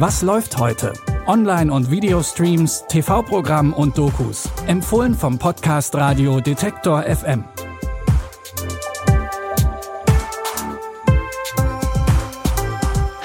Was läuft heute? Online- und Videostreams, TV-Programm und Dokus. Empfohlen vom Podcast Radio Detektor FM.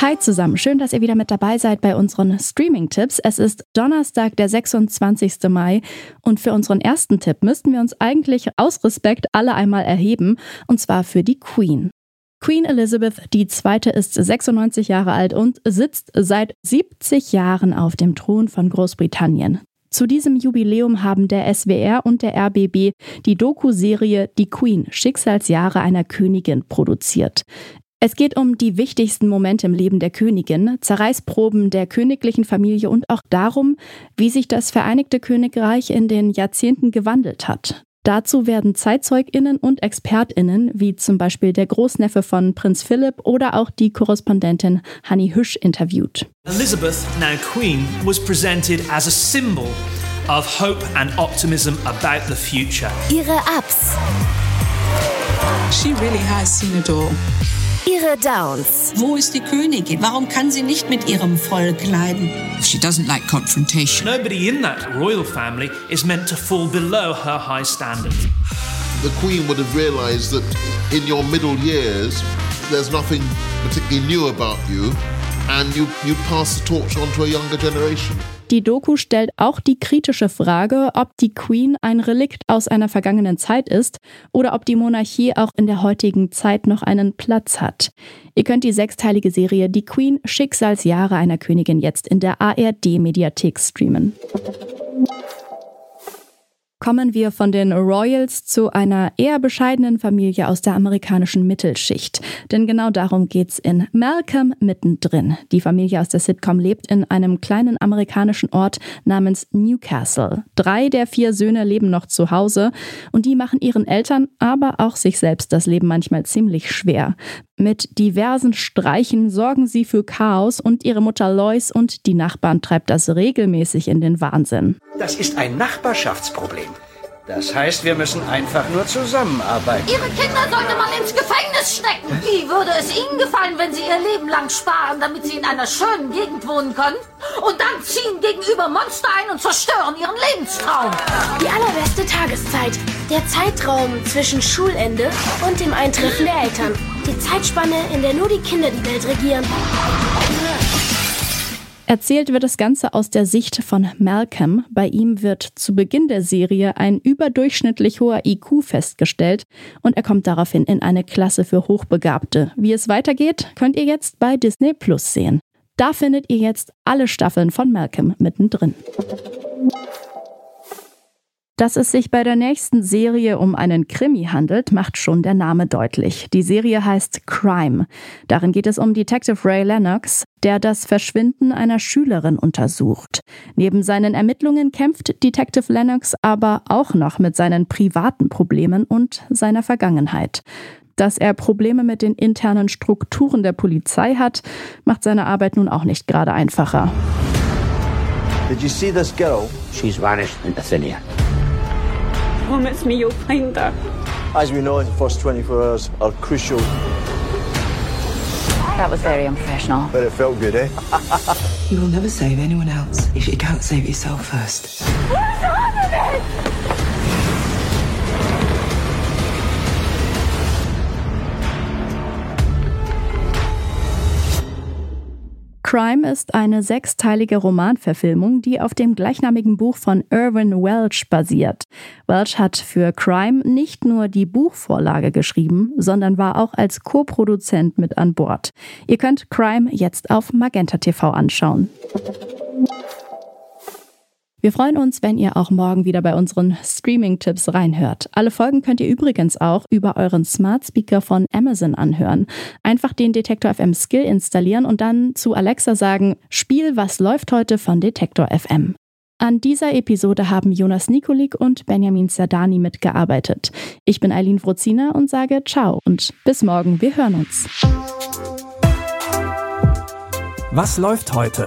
Hi zusammen, schön, dass ihr wieder mit dabei seid bei unseren Streaming-Tipps. Es ist Donnerstag, der 26. Mai und für unseren ersten Tipp müssten wir uns eigentlich aus Respekt alle einmal erheben und zwar für die Queen. Queen Elizabeth II. ist 96 Jahre alt und sitzt seit 70 Jahren auf dem Thron von Großbritannien. Zu diesem Jubiläum haben der SWR und der RBB die Doku-Serie Die Queen Schicksalsjahre einer Königin produziert. Es geht um die wichtigsten Momente im Leben der Königin, Zerreißproben der königlichen Familie und auch darum, wie sich das Vereinigte Königreich in den Jahrzehnten gewandelt hat. Dazu werden ZeitzeugInnen und ExpertInnen, wie zum Beispiel der Großneffe von Prinz Philipp oder auch die Korrespondentin Hanni Hüsch interviewt. Elizabeth, now Queen, was presented as a symbol of hope and optimism about the future. Ihre Ups. She really has seen it all. Ihre Downs. Wo ist die Königin? Warum kann sie nicht mit ihrem Volk leiden? She doesn't like confrontation. Nobody in that royal family is meant to fall below her high standard. The Queen would have realised that in your middle years, there's nothing particularly new about you, and you, you pass the torch on to a younger generation. Die Doku stellt auch die kritische Frage, ob die Queen ein Relikt aus einer vergangenen Zeit ist oder ob die Monarchie auch in der heutigen Zeit noch einen Platz hat. Ihr könnt die sechsteilige Serie Die Queen Schicksalsjahre einer Königin jetzt in der ARD Mediathek streamen kommen wir von den Royals zu einer eher bescheidenen Familie aus der amerikanischen Mittelschicht. Denn genau darum geht's in Malcolm mittendrin. Die Familie aus der Sitcom lebt in einem kleinen amerikanischen Ort namens Newcastle. Drei der vier Söhne leben noch zu Hause und die machen ihren Eltern, aber auch sich selbst das Leben manchmal ziemlich schwer. Mit diversen Streichen sorgen sie für Chaos und ihre Mutter Lois und die Nachbarn treibt das regelmäßig in den Wahnsinn. Das ist ein Nachbarschaftsproblem. Das heißt, wir müssen einfach nur zusammenarbeiten. Ihre Kinder sollte man ins Gefängnis stecken. Wie würde es Ihnen gefallen, wenn Sie Ihr Leben lang sparen, damit Sie in einer schönen Gegend wohnen können? Und dann ziehen gegenüber Monster ein und zerstören Ihren Lebenstraum. Die allerbeste Tageszeit. Der Zeitraum zwischen Schulende und dem Eintreffen der Eltern. Die Zeitspanne, in der nur die Kinder die Welt regieren. Erzählt wird das Ganze aus der Sicht von Malcolm. Bei ihm wird zu Beginn der Serie ein überdurchschnittlich hoher IQ festgestellt und er kommt daraufhin in eine Klasse für Hochbegabte. Wie es weitergeht, könnt ihr jetzt bei Disney Plus sehen. Da findet ihr jetzt alle Staffeln von Malcolm mittendrin. Dass es sich bei der nächsten Serie um einen Krimi handelt, macht schon der Name deutlich. Die Serie heißt Crime. Darin geht es um Detective Ray Lennox, der das Verschwinden einer Schülerin untersucht. Neben seinen Ermittlungen kämpft Detective Lennox aber auch noch mit seinen privaten Problemen und seiner Vergangenheit. Dass er Probleme mit den internen Strukturen der Polizei hat, macht seine Arbeit nun auch nicht gerade einfacher. Did you see this girl? She's vanished into thin air. Promise me you'll find her. As we know, the first 24 hours are crucial. That was very unprofessional. But it felt good, eh? you will never save anyone else if you can't save yourself first. What's happening? Crime ist eine sechsteilige Romanverfilmung, die auf dem gleichnamigen Buch von Irwin Welch basiert. Welch hat für Crime nicht nur die Buchvorlage geschrieben, sondern war auch als Co-Produzent mit an Bord. Ihr könnt Crime jetzt auf Magenta TV anschauen. Wir freuen uns, wenn ihr auch morgen wieder bei unseren Streaming-Tipps reinhört. Alle Folgen könnt ihr übrigens auch über euren Smart Speaker von Amazon anhören. Einfach den Detektor FM Skill installieren und dann zu Alexa sagen, Spiel, was läuft heute von Detektor FM. An dieser Episode haben Jonas Nikolik und Benjamin Sardani mitgearbeitet. Ich bin Eileen Frozina und sage Ciao und bis morgen. Wir hören uns. Was läuft heute?